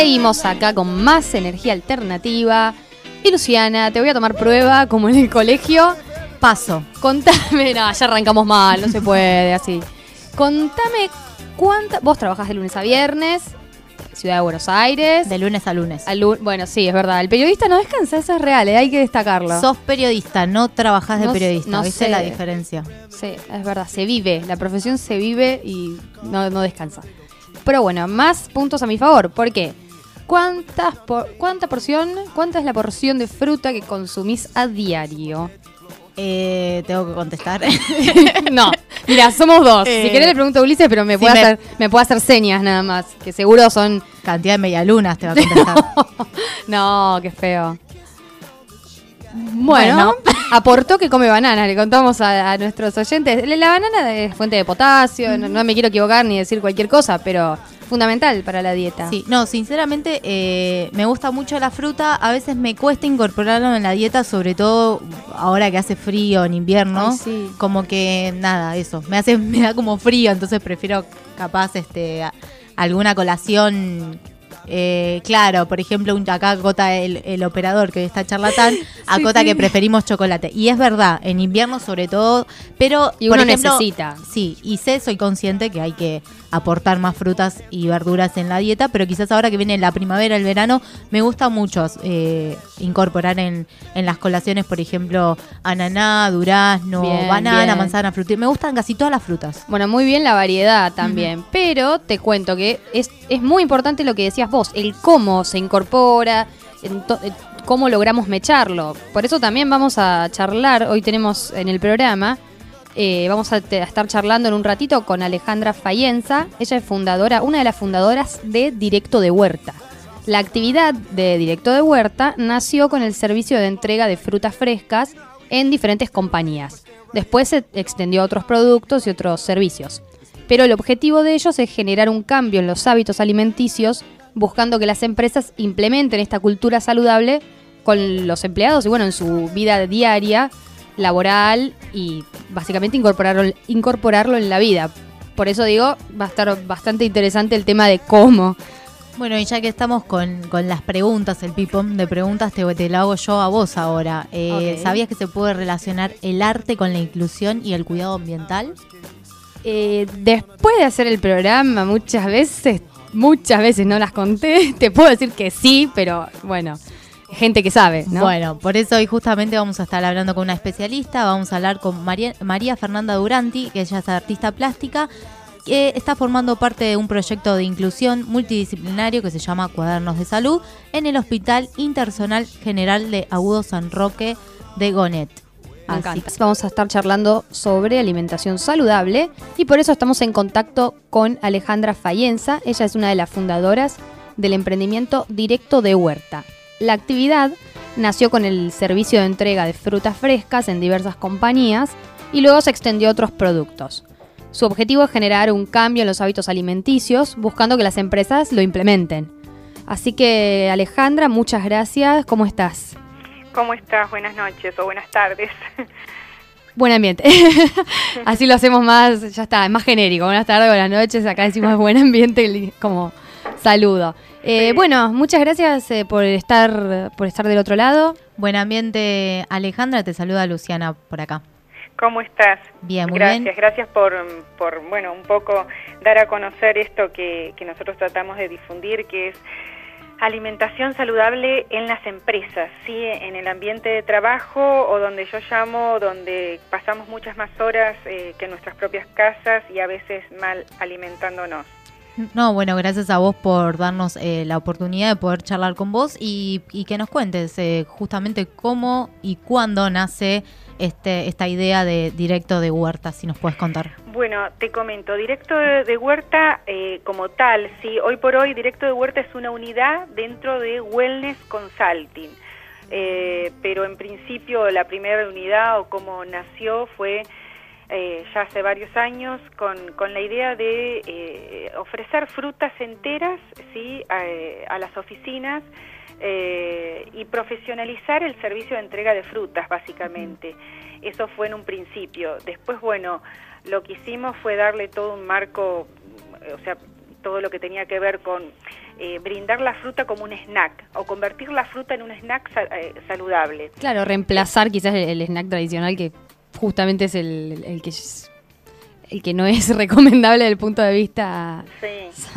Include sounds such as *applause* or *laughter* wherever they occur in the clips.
Seguimos acá con más energía alternativa. Y Luciana, te voy a tomar prueba como en el colegio. Paso. Contame, no, ya arrancamos mal, no se puede así. Contame cuánta. Vos trabajás de lunes a viernes, Ciudad de Buenos Aires. De lunes a lunes. Al lu- bueno, sí, es verdad. El periodista no descansa, eso es real, eh, hay que destacarlo. Sos periodista, no trabajás de No- periodista. no ¿Viste sé. la diferencia? Sí, es verdad, se vive, la profesión se vive y no, no descansa. Pero bueno, más puntos a mi favor. ¿Por qué? ¿Cuántas por- ¿Cuánta porción, cuánta es la porción de fruta que consumís a diario? Eh, tengo que contestar. *laughs* no, mira, somos dos. Eh, si querés le pregunto a Ulises, pero me si puede, me- hacer, me puede hacer señas nada más, que seguro son... Cantidad de medialunas te va a contestar. *laughs* no, qué feo. Bueno, Bueno. aportó que come banana, le contamos a, a nuestros oyentes. La banana es fuente de potasio, no, no me quiero equivocar ni decir cualquier cosa, pero fundamental para la dieta. Sí, no, sinceramente eh, me gusta mucho la fruta. A veces me cuesta incorporarlo en la dieta, sobre todo ahora que hace frío en invierno. Ay, sí. Como que nada, eso. Me hace, *laughs* me da como frío, entonces prefiero capaz este a- alguna colación. eh, claro, por ejemplo, un, acá acota el, el operador que está charlatán, *laughs* acota sí. que preferimos chocolate. Y es verdad, en invierno sobre todo, pero Y por uno ejemplo, necesita. Sí, y sé, soy consciente que hay que aportar más frutas y verduras en la dieta, pero quizás ahora que viene la primavera, el verano, me gusta mucho eh, incorporar en, en las colaciones, por ejemplo, ananá, durazno, Bien, banana, bien. manzana, fruta. Me gustan casi todas las frutas. Bueno, muy bien la variedad también, pero te cuento que es, es muy importante lo que decías vos, el cómo se incorpora, eh, cómo logramos mecharlo. Por eso también vamos a charlar, hoy tenemos en el programa, eh, vamos a, a estar charlando en un ratito con Alejandra Fayenza, ella es fundadora, una de las fundadoras de Directo de Huerta. La actividad de Directo de Huerta nació con el servicio de entrega de frutas frescas en diferentes compañías. Después se extendió a otros productos y otros servicios. Pero el objetivo de ellos es generar un cambio en los hábitos alimenticios, buscando que las empresas implementen esta cultura saludable con los empleados y bueno, en su vida diaria, laboral y básicamente incorporarlo, incorporarlo en la vida. Por eso digo, va a estar bastante interesante el tema de cómo. Bueno, y ya que estamos con, con las preguntas, el pipón de preguntas, te, te lo hago yo a vos ahora. Eh. ¿Sabías que se puede relacionar el arte con la inclusión y el cuidado ambiental? Eh, después de hacer el programa muchas veces, muchas veces no las conté, *laughs* te puedo decir que sí, pero bueno, gente que sabe, ¿no? Bueno, por eso hoy justamente vamos a estar hablando con una especialista, vamos a hablar con María, María Fernanda Duranti, que ella es artista plástica, que está formando parte de un proyecto de inclusión multidisciplinario que se llama Cuadernos de Salud en el Hospital Intersonal General de Agudo San Roque de Gonet. Así. Vamos a estar charlando sobre alimentación saludable y por eso estamos en contacto con Alejandra Fayenza. Ella es una de las fundadoras del emprendimiento Directo de Huerta. La actividad nació con el servicio de entrega de frutas frescas en diversas compañías y luego se extendió a otros productos. Su objetivo es generar un cambio en los hábitos alimenticios, buscando que las empresas lo implementen. Así que Alejandra, muchas gracias. ¿Cómo estás? ¿Cómo estás? Buenas noches o buenas tardes. *laughs* Buen ambiente. *laughs* Así lo hacemos más, ya está, es más genérico. Buenas tardes, buenas noches. Acá decimos buen ambiente como saludo. Eh, Sí. Bueno, muchas gracias eh, por estar por estar del otro lado. Buen ambiente, Alejandra, te saluda Luciana por acá. ¿Cómo estás? Bien, muy gracias, bien. gracias por, por, bueno, un poco dar a conocer esto que, que nosotros tratamos de difundir, que es alimentación saludable en las empresas, sí, en el ambiente de trabajo o donde yo llamo, donde pasamos muchas más horas eh, que en nuestras propias casas y a veces mal alimentándonos. No, bueno, gracias a vos por darnos eh, la oportunidad de poder charlar con vos y, y que nos cuentes eh, justamente cómo y cuándo nace este, esta idea de directo de huerta, si nos puedes contar. Bueno, te comento, Directo de, Huerta eh, como tal, sí, hoy por hoy Directo de Huerta es una unidad dentro de Wellness Consulting, Eh, pero en principio la primera unidad o como nació fue eh, ya hace varios años con, con la idea de eh, ofrecer frutas enteras, sí, a, eh, a las oficinas eh, y profesionalizar el servicio de entrega de frutas, básicamente. Eso fue en un principio. Después, bueno, lo que hicimos fue darle todo un marco, eh, o sea, todo lo que tenía que ver con eh, brindar la fruta como un snack o convertir la fruta en un snack eh, saludable. Claro, reemplazar quizás el, snack tradicional que justamente es el, que el que no es *laughs* recomendable desde el punto de vista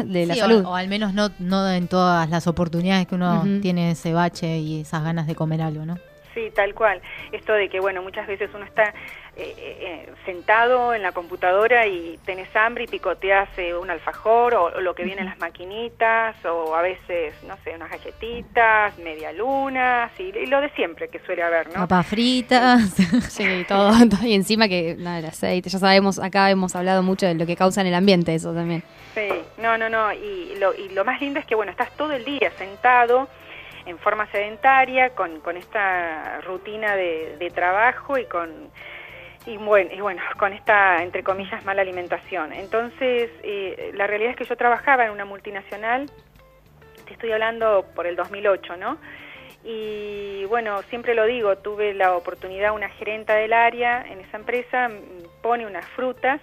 de la salud. O, al menos no, no en todas las oportunidades que uno tiene ese bache y esas ganas de comer algo, ¿no? Sí, tal cual. Esto de que, bueno, muchas veces uno está eh, eh, sentado en la computadora y tenés hambre y picoteas eh, un alfajor o, lo que viene en las maquinitas o a veces, no sé, unas galletitas, medialunas y, y lo de siempre que suele haber, ¿no? Papas fritas. *laughs* sí, *laughs* todo, Y encima que, nada, el aceite, ya sabemos, acá hemos hablado mucho de lo que causa en el ambiente eso también. Sí, no, no, no. Y lo, y lo más lindo es que, bueno, estás todo el día sentado en forma sedentaria, con, con esta rutina de, trabajo y con, y bueno, y bueno, con esta, entre comillas, mala alimentación. Entonces, eh, la realidad es que yo trabajaba en una multinacional, te estoy hablando por el 2008, ¿no? Y bueno, siempre lo digo, tuve la oportunidad, una gerenta del área en esa empresa pone unas frutas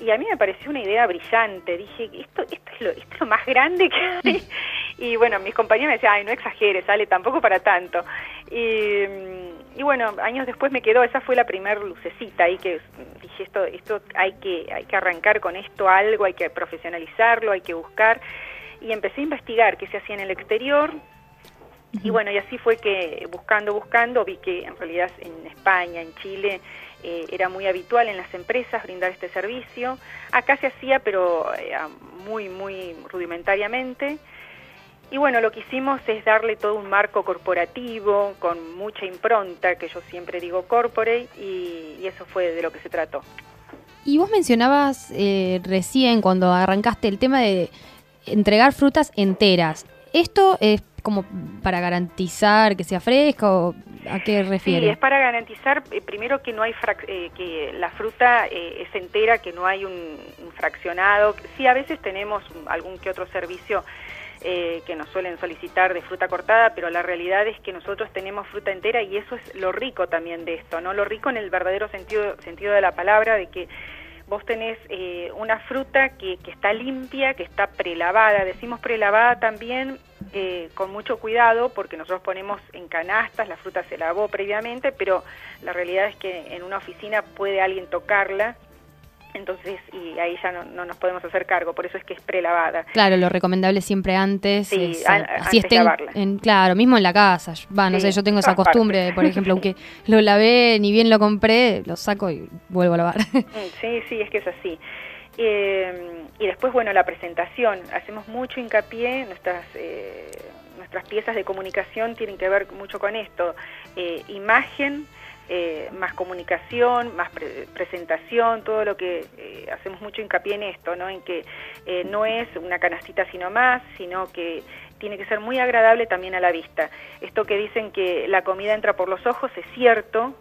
y a mí me pareció una idea brillante. Dije, esto, esto, es, lo, esto es lo más grande que hay. *laughs* Y bueno, mis compañeros me decían, ay, no exageres, sale tampoco para tanto. Y, y, bueno, años después me quedó, esa fue la primer lucecita ahí que dije, esto, esto hay que, hay que arrancar con esto algo, hay que profesionalizarlo, hay que buscar. Y empecé a investigar qué se hacía en el exterior. Y bueno, y así fue que buscando, buscando, vi que en realidad en España, en Chile, eh, era muy habitual en las empresas brindar este servicio. Acá se hacía, pero eh, muy, muy rudimentariamente. Y bueno, lo que hicimos es darle todo un marco corporativo, con mucha impronta, que yo siempre digo corporate, y, eso fue de lo que se trató. Y vos mencionabas eh, recién, cuando arrancaste, el tema de entregar frutas enteras. ¿Esto es como para garantizar que sea fresco? ¿A qué refiere? Sí, es para garantizar eh, primero que no hay eh, que la fruta es entera, que no hay un, un, fraccionado. Sí, a veces tenemos algún que otro servicio eh, que nos suelen solicitar de fruta cortada, pero la realidad es que nosotros tenemos fruta entera y eso es lo rico también de esto, ¿no? Lo rico en el verdadero sentido, sentido de la palabra, de que vos tenés eh, una fruta que, que, está limpia, que está prelavada. Decimos prelavada también eh, con mucho cuidado porque nosotros ponemos en canastas, la fruta se lavó previamente, pero la realidad es que en una oficina puede alguien tocarla entonces y ahí ya no, nos podemos hacer cargo, por eso es que es prelavada. Claro, lo recomendable siempre antes sí, es, así en, claro, mismo en la casa, va, no sé, yo tengo esa costumbre, por ejemplo, aunque *laughs* lo lavé, ni bien lo compré, lo saco y vuelvo a lavar. Mm, sí, sí, es que es así. Eh, y después, bueno, la presentación, hacemos mucho hincapié, nuestras... Eh, nuestras piezas de comunicación tienen que ver mucho con esto, eh, imagen, eh, más comunicación, más presentación, todo lo que eh, hacemos mucho hincapié en esto, ¿no? En que eh, no es una canastita sino más, sino que tiene que ser muy agradable también a la vista. Esto que dicen que la comida entra por los ojos es cierto.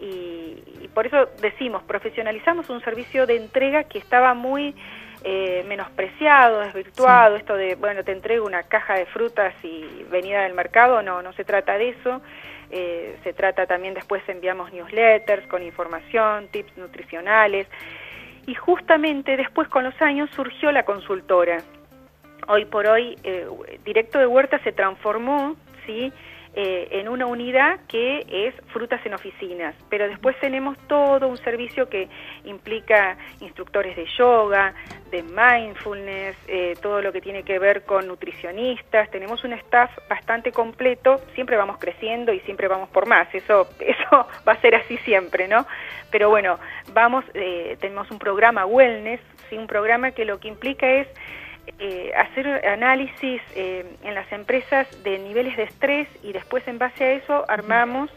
Y, por eso decimos, profesionalizamos un servicio de entrega que estaba muy menospreciado, desvirtuado, esto de, bueno, te entrego una caja de frutas y venida del mercado, no, no se trata de eso. Eh, se trata también después enviamos newsletters con información, tips nutricionales y justamente después con los años surgió la consultora. Hoy por hoy eh, Directo de Huerta se transformó, ¿sí? Eh, en una unidad que es frutas en oficinas, pero después tenemos todo un servicio que implica instructores de yoga, de mindfulness, eh, todo lo que tiene que ver con nutricionistas, tenemos un staff bastante completo, siempre vamos creciendo y siempre vamos por más, eso, *laughs* eso va a ser así siempre, ¿no? Pero bueno, vamos, eh, tenemos un programa wellness, ¿sí? un programa que lo que implica es eh, hacer análisis eh, en las empresas de niveles de estrés y después en base a eso armamos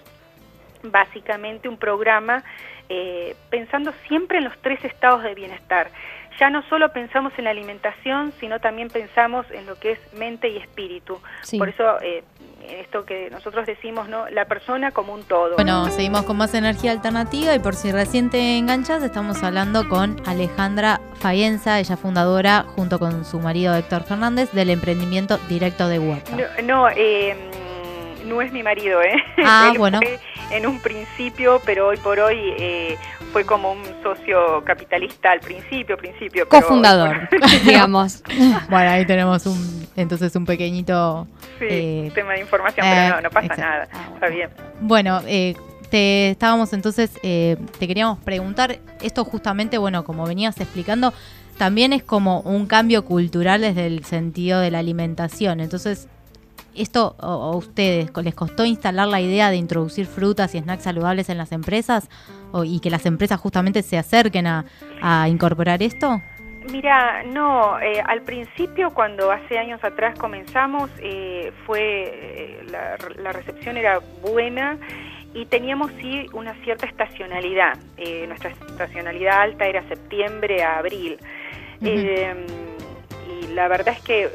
básicamente un programa eh, pensando siempre en los tres estados de bienestar ya no solo pensamos en la alimentación, sino también pensamos en lo que es mente y espíritu. Por eso, eh, esto que nosotros decimos, ¿no? La persona como un todo. Bueno, seguimos con más energía alternativa y por si recién te enganchas, estamos hablando con Alejandra Fayenza, ella fundadora, junto con su marido Héctor Fernández, del emprendimiento directo de Huerta. No, no, eh, no es mi marido, ¿eh? Ah, *laughs* bueno. en un principio, pero hoy por hoy eh, fue como un socio capitalista al principio, principio. Cofundador, *laughs* *laughs* digamos. *laughs* bueno, ahí tenemos un, entonces un pequeñito... Sí, eh, tema de información, pero no, no pasa nada, ah, está bien. Bueno, eh, te estábamos entonces, te queríamos preguntar, esto justamente, bueno, como venías explicando, también es como un cambio cultural desde el sentido de la alimentación. Entonces, ¿esto a ustedes les costó instalar la idea de introducir frutas y snacks saludables en las empresas o, y que las empresas justamente se acerquen a, incorporar esto? Mira, no, eh, al principio cuando hace años atrás comenzamos eh, fue eh, la, la, recepción era buena y teníamos sí una cierta estacionalidad. nuestra estacionalidad alta era septiembre a abril. y la verdad es que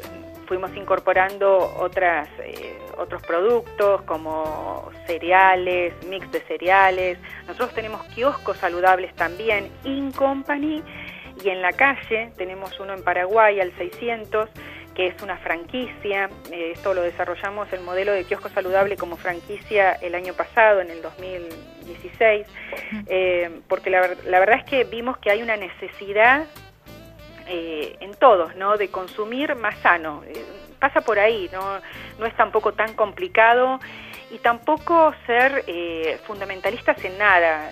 fuimos incorporando otras, eh, otros productos como cereales, mix de cereales. Nosotros tenemos kioscos saludables también, In Company, y en la calle tenemos uno en Paraguay al 600 que es una franquicia. Eh, esto lo desarrollamos el modelo de kiosco saludable como franquicia el año pasado, en el 2016, eh, porque la, la, verdad es que vimos que hay una necesidad eh, en todos, ¿no? De consumir más sano. Eh, pasa por ahí, ¿no? No es tampoco tan complicado y tampoco ser eh, fundamentalistas en nada.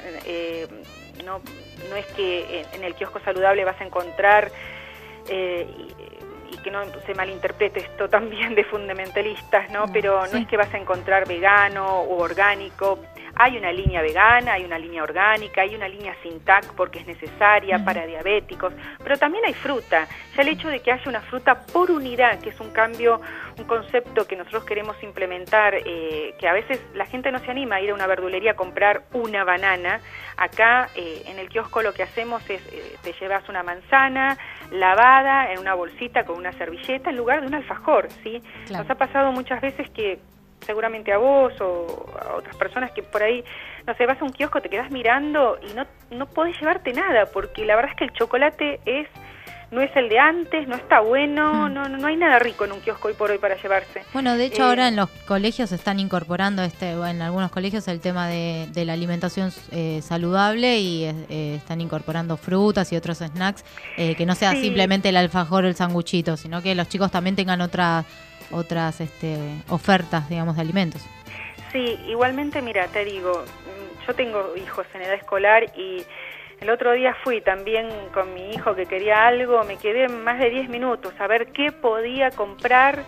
no, no es que en el kiosco saludable vas a encontrar y, que no se malinterprete esto también de fundamentalistas, ¿no? Pero no es que vas a encontrar vegano o orgánico. Hay una línea vegana, hay una línea orgánica, hay una línea sin TAC porque es necesaria para diabéticos, pero también hay fruta. Ya el hecho de que haya una fruta por unidad, que es un cambio, un concepto que nosotros queremos implementar, eh, que a veces la gente no se anima a ir a una verdulería a comprar una banana. Acá eh, en el kiosco lo que hacemos es, eh, te llevas una manzana lavada en una bolsita con una servilleta en lugar de un alfajor, ¿sí? Nos ha pasado muchas veces que seguramente a vos o a otras personas que por ahí, no sé, vas a un kiosco, te quedas mirando y no, no podés llevarte nada, porque la verdad es que el chocolate es no es el de antes, no está bueno, hmm. no, no hay nada rico en un kiosco hoy por hoy para llevarse. Bueno, de hecho ahora eh, en los colegios están incorporando, este, en algunos colegios, el tema de, la alimentación eh, saludable y eh, están incorporando frutas y otros snacks, que no sea simplemente el alfajor o el sanguchito, sino que los chicos también tengan otra otras este, ofertas, digamos, de alimentos. Sí, igualmente, mira, te digo, mm, yo tengo hijos en edad escolar y el otro día fui también con mi hijo que quería algo, me quedé más de 10 minutos a ver qué podía comprar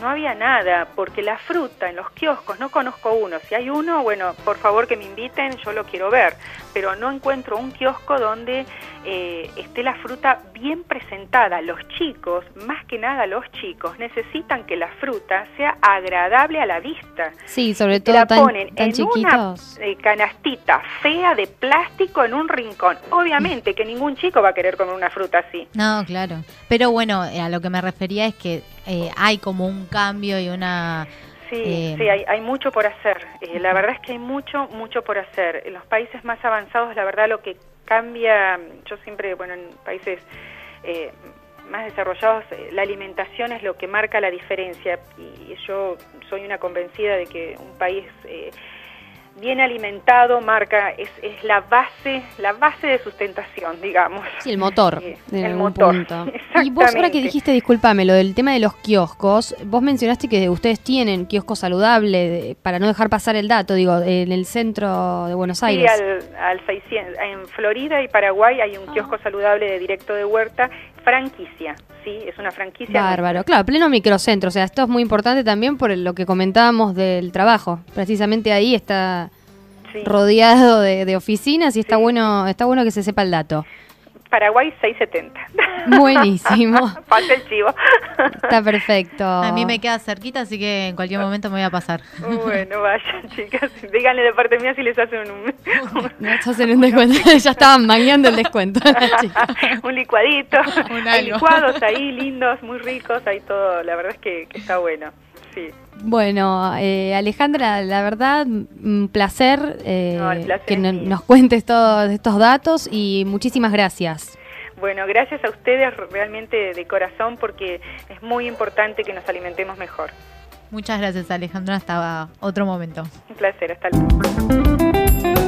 no había nada, porque la fruta en los kioscos, no conozco uno, si hay uno, bueno, por favor que me inviten, yo lo quiero ver, pero no encuentro un kiosco donde eh, esté la fruta bien presentada. Los chicos, más que nada los chicos, necesitan que la fruta sea agradable a la vista. Sí, sobre todo la ponen en una eh, canastita fea de plástico en un rincón. Obviamente *laughs* que ningún chico va a querer comer una fruta así. No, claro. Pero bueno, a lo que me refería es que eh, hay como un cambio y una... Sí, eh, sí, hay, hay, mucho por hacer. Eh, la verdad es que hay mucho, mucho por hacer. En los países más avanzados, la verdad, lo que cambia, yo siempre, bueno, en países más desarrollados, la alimentación es lo que marca la diferencia. Y yo soy una convencida de que un país bien alimentado marca es, es la base la base de sustentación digamos. Sí el motor el motor *laughs* y vos ahora que dijiste discúlpame lo del tema de los kioscos vos mencionaste que ustedes tienen kiosco saludable para no dejar pasar el dato digo en el centro de Buenos Aires. sí al, al 600 en Florida y Paraguay hay un ah. kiosco saludable de directo de huerta franquicia, ¿sí? Es una franquicia. Bárbaro, claro, pleno microcentro. O sea, esto es muy importante también por lo que comentábamos del trabajo. Precisamente ahí está rodeado de, oficinas y está bueno está bueno que se sepa el dato. Paraguay 670. Buenísimo. *laughs* Falta el chivo. Está perfecto. A mí me queda cerquita, así que en cualquier momento me voy a pasar. Bueno, vayan, *laughs* chicas. Díganle de parte mía si les hacen un... *laughs* les hacen un descuento. ya estaban mañando el descuento. un licuadito. Hay licuados ahí lindos, muy ricos. Hay todo. La verdad es que, que está bueno. Sí. Bueno, eh, Alejandra, la verdad, un placer, eh, que nos cuentes todos estos datos y muchísimas gracias. Bueno, gracias a ustedes realmente de corazón porque es muy importante que nos alimentemos mejor. Muchas gracias Alejandra, hasta otro momento. Un placer, hasta luego.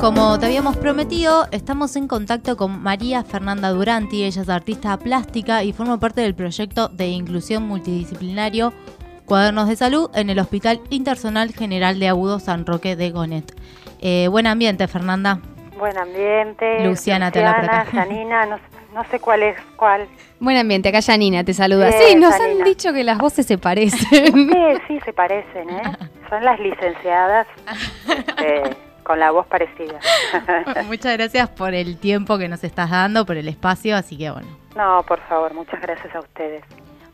Como te habíamos prometido, estamos en contacto con María Fernanda Duranti, ella es artista plástica y forma parte del proyecto de inclusión multidisciplinario Cuadernos de Salud en el Hospital Intersonal General de Agudo San Roque de Gonet. Eh, buen ambiente, Fernanda. Buen ambiente. Luciana, te la Luciana, Janina, no, no sé cuál es cuál. Buen ambiente, acá Janina te saluda. Sí, nos han dicho que las voces se parecen. Sí, sí, se parecen, ¿eh? Son las licenciadas *laughs* eh, con la voz parecida. *laughs* Muchas gracias por el tiempo que nos estás dando, por el espacio, así que bueno. no, por favor, muchas gracias a ustedes.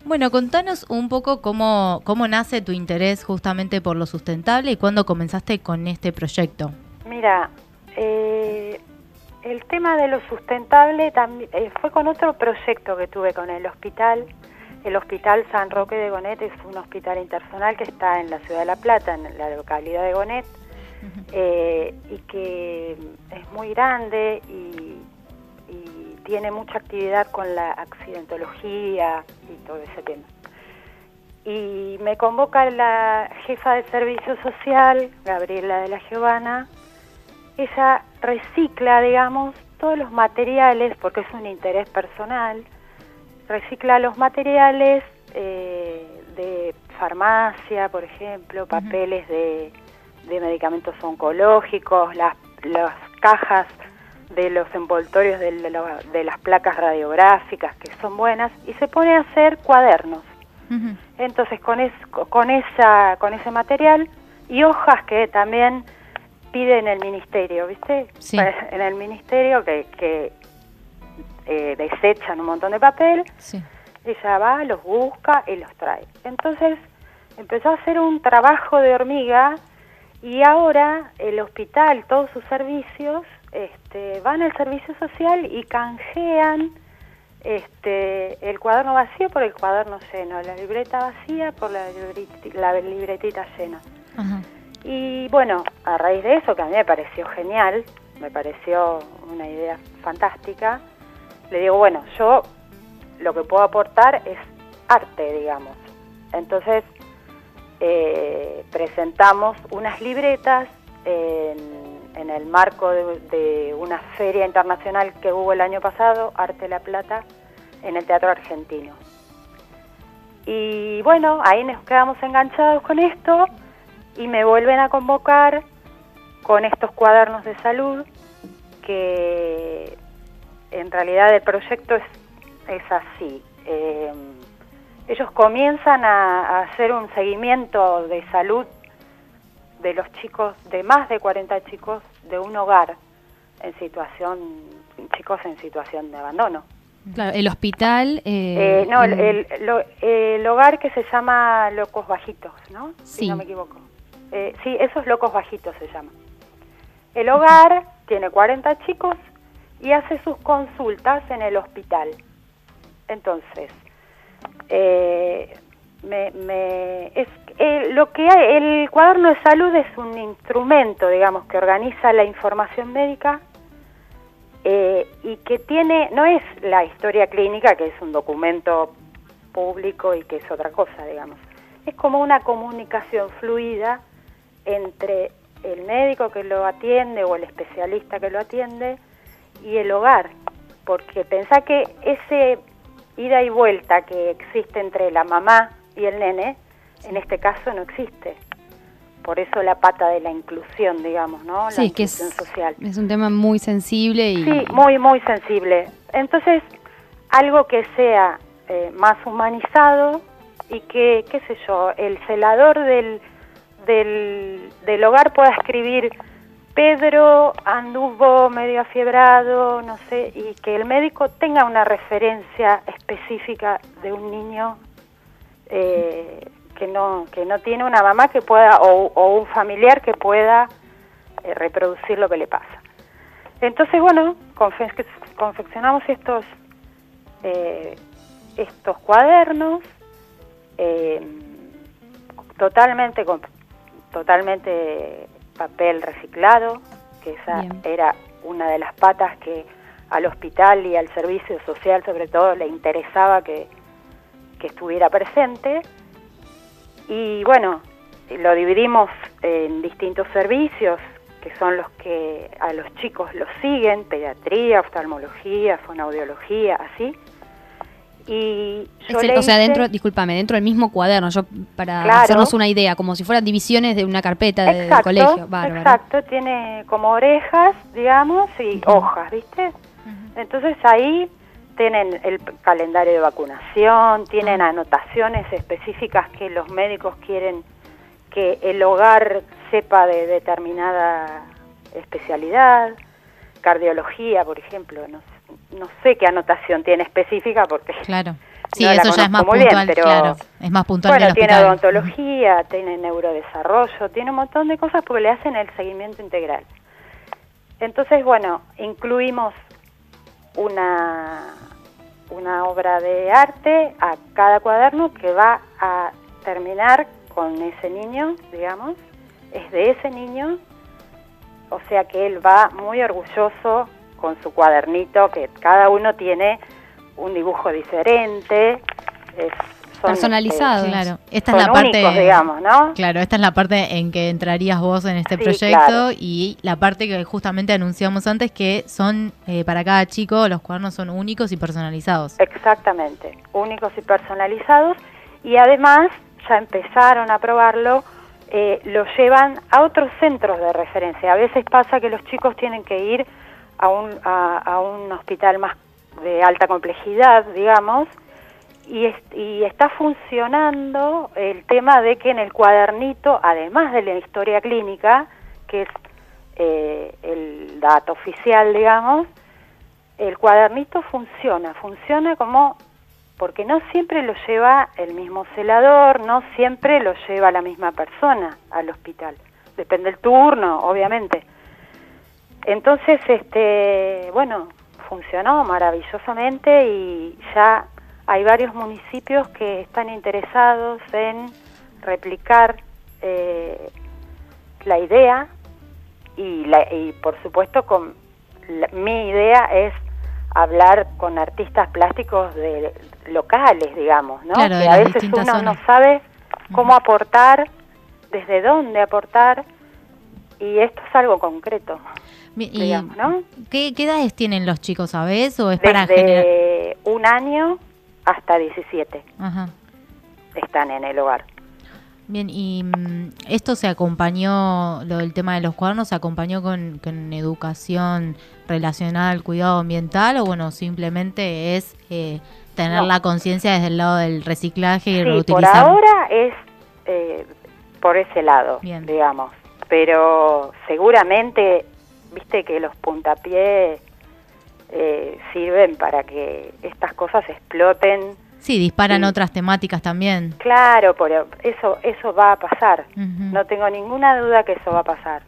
Bueno, contanos un poco cómo, cómo nace tu interés justamente por lo sustentable y cuándo comenzaste con este proyecto. Mira, eh, el tema de lo sustentable también eh, fue con otro proyecto que tuve con el hospital. El Hospital San Roque de Gonet es un hospital intersonal que está en la ciudad de La Plata, en la localidad de Gonet, eh, y que es muy grande y, y tiene mucha actividad con la accidentología y todo ese tema. Y me convoca la jefa de servicio social, Gabriela de la Giovana. Ella recicla, digamos, todos los materiales, porque es un interés personal, recicla los materiales eh, de farmacia, por ejemplo, papeles de, de medicamentos oncológicos, las, las cajas de los envoltorios de, lo- de las placas radiográficas, que son buenas, y se pone a hacer cuadernos. Entonces con, es, con, esa, con ese material y hojas que también piden el ministerio, ¿viste? Sí. Pues, En el ministerio que, que eh, desechan un montón de papel, Sí. ella va, los busca y los trae. Entonces empezó a hacer un trabajo de hormiga y ahora el hospital, todos sus servicios, este, van al servicio social y canjean este, el cuaderno vacío por el cuaderno lleno, la libreta vacía por la, libreti- la libretita llena. Ajá. Y bueno, a raíz de eso, que a mí me pareció genial, me pareció una idea fantástica, le digo, bueno, yo lo que puedo aportar es arte, digamos. Entonces, eh, presentamos unas libretas en, el marco de, de una feria internacional que hubo el año pasado, Arte La Plata, en el Teatro Argentino. Y bueno, ahí nos quedamos enganchados con esto y me vuelven a convocar con estos cuadernos de salud que en realidad el proyecto es, es así. Eh, ellos comienzan a, a hacer un seguimiento de salud de los chicos, de más de 40 chicos de un hogar en situación, chicos en situación de abandono. Claro, el hospital. eh, Eh, no, el, en- el- lo- el hogar que se llama Locos Bajitos, ¿no? Si Sí. no me equivoco. Eh, sí, esos Locos Bajitos se llama. El hogar tiene 40 chicos y hace sus consultas en el hospital. Entonces, eh, me, me- es, eh, lo que hay, el cuaderno de salud es un instrumento, digamos, que organiza la información médica eh, y que tiene, no es la historia clínica, que es un documento público y que es otra cosa, digamos. Es como una comunicación fluida entre el médico que lo atiende o el especialista que lo atiende y el hogar, porque pensá que ese ida y vuelta que existe entre la mamá y el nene, en este caso no existe. Por eso la pata de la inclusión, digamos, ¿no? La sí, es que es, inclusión social. es un tema muy sensible y. Sí, muy, muy sensible. Entonces, algo que sea eh, más humanizado y que, qué sé yo, el celador del, del, del hogar pueda escribir Pedro anduvo medio afiebrado, no sé, y que el médico tenga una referencia específica de un niño eh, que no que no tiene una mamá que pueda o, un familiar que pueda eh, reproducir lo que le pasa. Entonces, bueno, confe- confeccionamos estos eh, estos cuadernos totalmente totalmente papel reciclado, que esa Bien. era una de las patas que al hospital y al servicio social sobre todo le interesaba que, que estuviera presente. Y bueno, lo dividimos en distintos servicios, que son los que a los chicos los siguen, pediatría, oftalmología, fonoaudiología, así. Y o sea, dentro, discúlpame, dentro del mismo cuaderno, yo para hacernos una idea, como si fueran divisiones de una carpeta de, del colegio. Exacto, tiene como orejas, digamos, y hojas, ¿viste? Entonces ahí tienen el calendario de vacunación, tienen ah. anotaciones específicas que los médicos quieren que el hogar sepa de determinada especialidad, cardiología, por ejemplo, no, no sé qué anotación tiene específica porque claro. Sí, eso ya es más puntual, claro. Es más puntual Bueno, tiene odontología, tiene neurodesarrollo, tiene un montón de cosas porque le hacen el seguimiento integral. Entonces, bueno, incluimos una, una obra de arte a cada cuaderno que va a terminar con ese niño, digamos, es de ese niño, o sea que él va muy orgulloso con su cuadernito, que cada uno tiene un dibujo diferente. Es, personalizado, claro. Esta es la parte, digamos, ¿no? Claro, esta es la parte en que entrarías vos en este proyecto y la parte que justamente anunciamos antes que son eh, para cada chico los cuadernos son únicos y personalizados. Exactamente, únicos y personalizados y además ya empezaron a probarlo, eh, lo llevan a otros centros de referencia. A veces pasa que los chicos tienen que ir a un, a, un hospital más de alta complejidad, digamos, y, y, está funcionando el tema de que en el cuadernito, además de la historia clínica, que es eh, el dato oficial, digamos, el cuadernito funciona, funciona como porque no siempre lo lleva el mismo celador, no siempre lo lleva la misma persona al hospital. Depende del turno, obviamente. Entonces, este, bueno, funcionó maravillosamente y ya hay varios municipios que están interesados en replicar eh, la idea y, la, y por supuesto con mi idea es hablar con artistas plásticos de locales, digamos, ¿no? que a veces uno no sabe cómo aportar, desde dónde aportar, y esto es algo concreto. Digamos, ¿no? ¿qué, edades tienen los chicos, sabes? ¿O es desde para generar... un año hasta 17 están en el hogar. Bien, y mm, esto se acompañó, lo del tema de los cuadernos, se acompañó con, educación relacionada al cuidado ambiental o bueno, simplemente es eh, tener la conciencia desde el lado del reciclaje y reutilizar. Por ahora es eh, por ese lado, digamos, pero seguramente, viste que los puntapiés eh, sirven para que estas cosas exploten Sí, disparan otras temáticas también. Claro, pero eso, eso va a pasar. No tengo ninguna duda que eso va a pasar.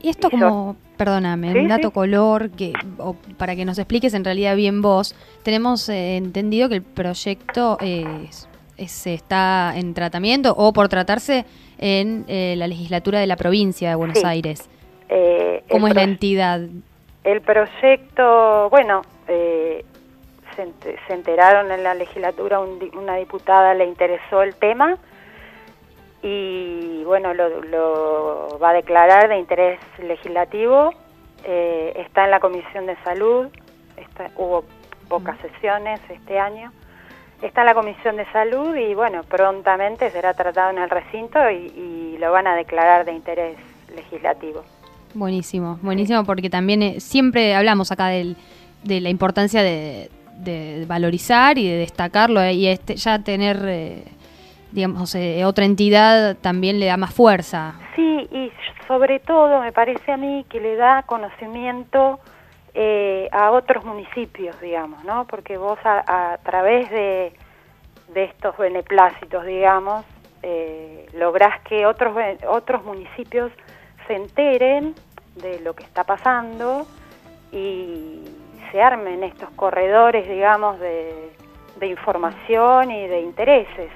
Y esto como, perdóname, un dato color, que para que nos expliques en realidad bien vos, tenemos eh, entendido que el proyecto se está en tratamiento o por tratarse en eh, la legislatura de la provincia de Buenos Aires. Eh, ¿Cómo es la entidad? El proyecto, bueno, eh, se, enteraron en la legislatura, una diputada le interesó el tema y bueno, lo, va a declarar de interés legislativo. Eh, está en la Comisión de Salud, hubo pocas sesiones este año. Está en la Comisión de Salud y bueno, prontamente será tratado en el recinto y, lo van a declarar de interés legislativo. Buenísimo, buenísimo porque también eh, siempre hablamos acá del, de la importancia de, valorizar y de destacarlo eh, y este, ya tener, eh, digamos, eh, otra entidad también le da más fuerza. Sí, y sobre todo me parece a mí que le da conocimiento a otros municipios, digamos, ¿no? Porque vos a, través de, de, estos beneplácitos, digamos, lográs que otros, otros municipios se enteren de lo que está pasando y se armen estos corredores, digamos, de, información y de intereses.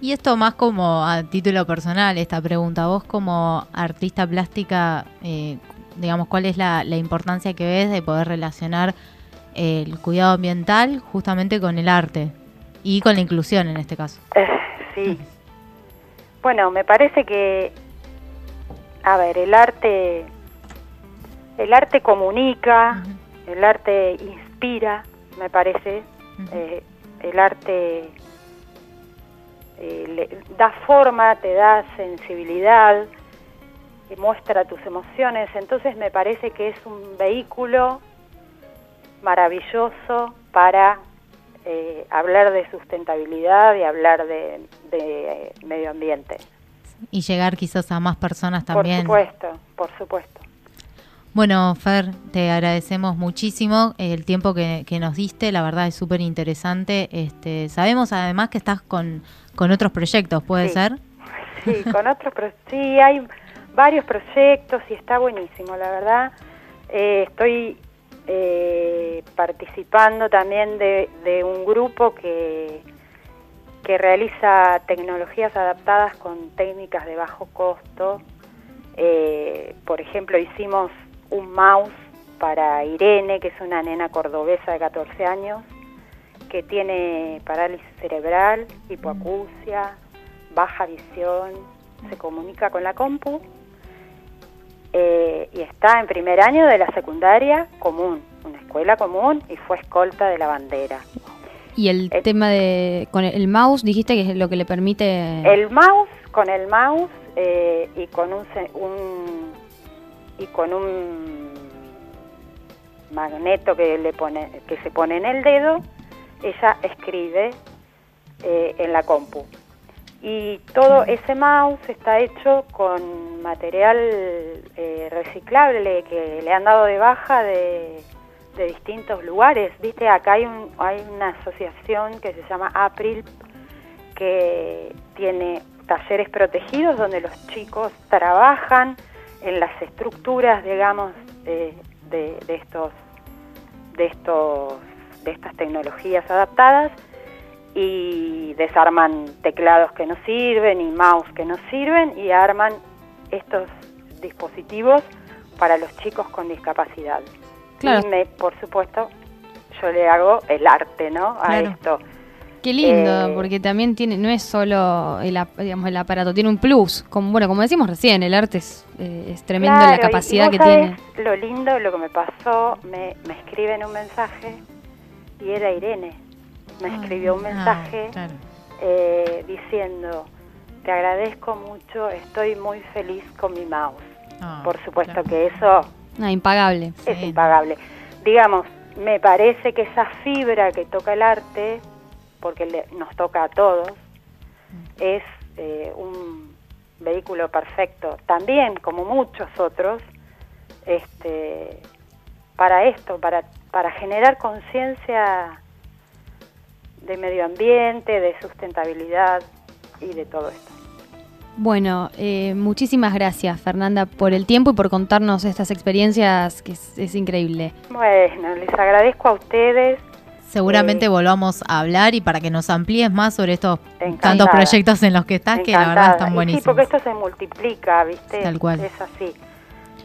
Y esto más como a título personal, esta pregunta. Vos como artista plástica, eh, digamos, ¿cuál es la, importancia que ves de poder relacionar el cuidado ambiental justamente con el arte? Y con la inclusión en este caso. Eh, sí. *laughs* Bueno, me parece que, a ver, el arte, el arte comunica, el arte inspira, me parece, eh, el arte eh, da forma, te da sensibilidad, muestra tus emociones, entonces me parece que es un vehículo maravilloso para eh, hablar de sustentabilidad y hablar de, medio ambiente. Y llegar quizás a más personas también. Por supuesto, por supuesto. Bueno, Fer, te agradecemos muchísimo el tiempo que, nos diste, la verdad es súper interesante. Este, sabemos además que estás con, con otros proyectos, ¿puede ser? *laughs* Sí, con otros sí, hay varios proyectos y está buenísimo, la verdad. Eh, estoy eh, participando también de, un grupo que, que realiza tecnologías adaptadas con técnicas de bajo costo. Eh, por ejemplo, hicimos un mouse para Irene, que es una nena cordobesa de 14 años, que tiene parálisis cerebral, hipoacusia, baja visión, se comunica con la compu eh, y está en primer año de la secundaria común, una escuela común y fue escolta de la bandera. Y el eh, tema de con el mouse, dijiste que es lo que le permite. El mouse, con el mouse eh, y con un, un, y con un magneto que le pone que se pone en el dedo, ella escribe en la compu y todo ese mouse está hecho con material eh, reciclable que le han dado de baja de, distintos lugares. Viste, acá hay, un, hay una asociación que se llama April que tiene talleres protegidos donde los chicos trabajan en las estructuras, digamos, de, de, de estos, de estos, de estas tecnologías adaptadas y desarman teclados que no sirven y mouse que no sirven y arman estos dispositivos para los chicos con discapacidad. Y me, por supuesto, yo le hago el arte, ¿no? A esto. Qué lindo, eh, porque también tiene, no es solo el, digamos, el aparato, tiene un plus. Como, bueno, como decimos recién, el arte es, eh, tremendo la capacidad que tiene. Lo lindo, lo que me pasó, me, me escriben un mensaje y era Irene me escribió un mensaje eh, diciendo, te agradezco mucho, estoy muy feliz con mi mouse. Ah, Por supuesto que eso... Ah, impagable. Es impagable. Digamos, me parece que esa fibra que toca el arte, porque nos toca a todos, es eh, un vehículo perfecto, también como muchos otros, este, para esto, para, para generar conciencia de medio ambiente, de sustentabilidad y de todo esto. Bueno, eh, muchísimas gracias Fernanda por el tiempo y por contarnos estas experiencias que es, increíble. Bueno, les agradezco a ustedes. Seguramente eh, volvamos a hablar y para que nos amplíes más sobre estos tantos proyectos en los que estás, que la verdad están buenísimos. Sí, porque esto se multiplica, ¿viste? Tal cual. Es así.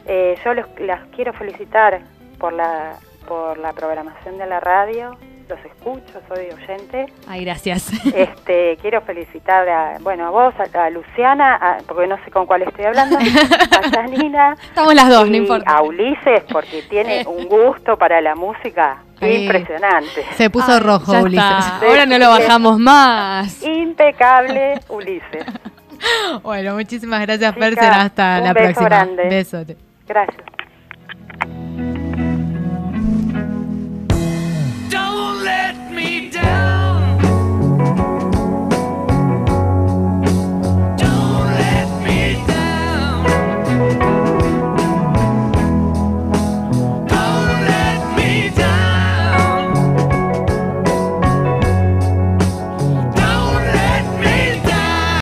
Eh, yo las quiero felicitar por la, por la programación de la radio los escucho, soy oyente. Ay, gracias. *laughs* Este, quiero felicitar a, bueno, a vos, a, Luciana, porque no sé con cuál estoy hablando, a Janina. *laughs* Estamos las dos, no importa. A Ulises, porque tiene un gusto para la música impresionante. Se puso rojo Ulises. *laughs* Ahora no lo bajamos más. Impecable Ulises. bueno, muchísimas gracias, Chicas, Hasta la próxima. Grande. Besote. Gracias.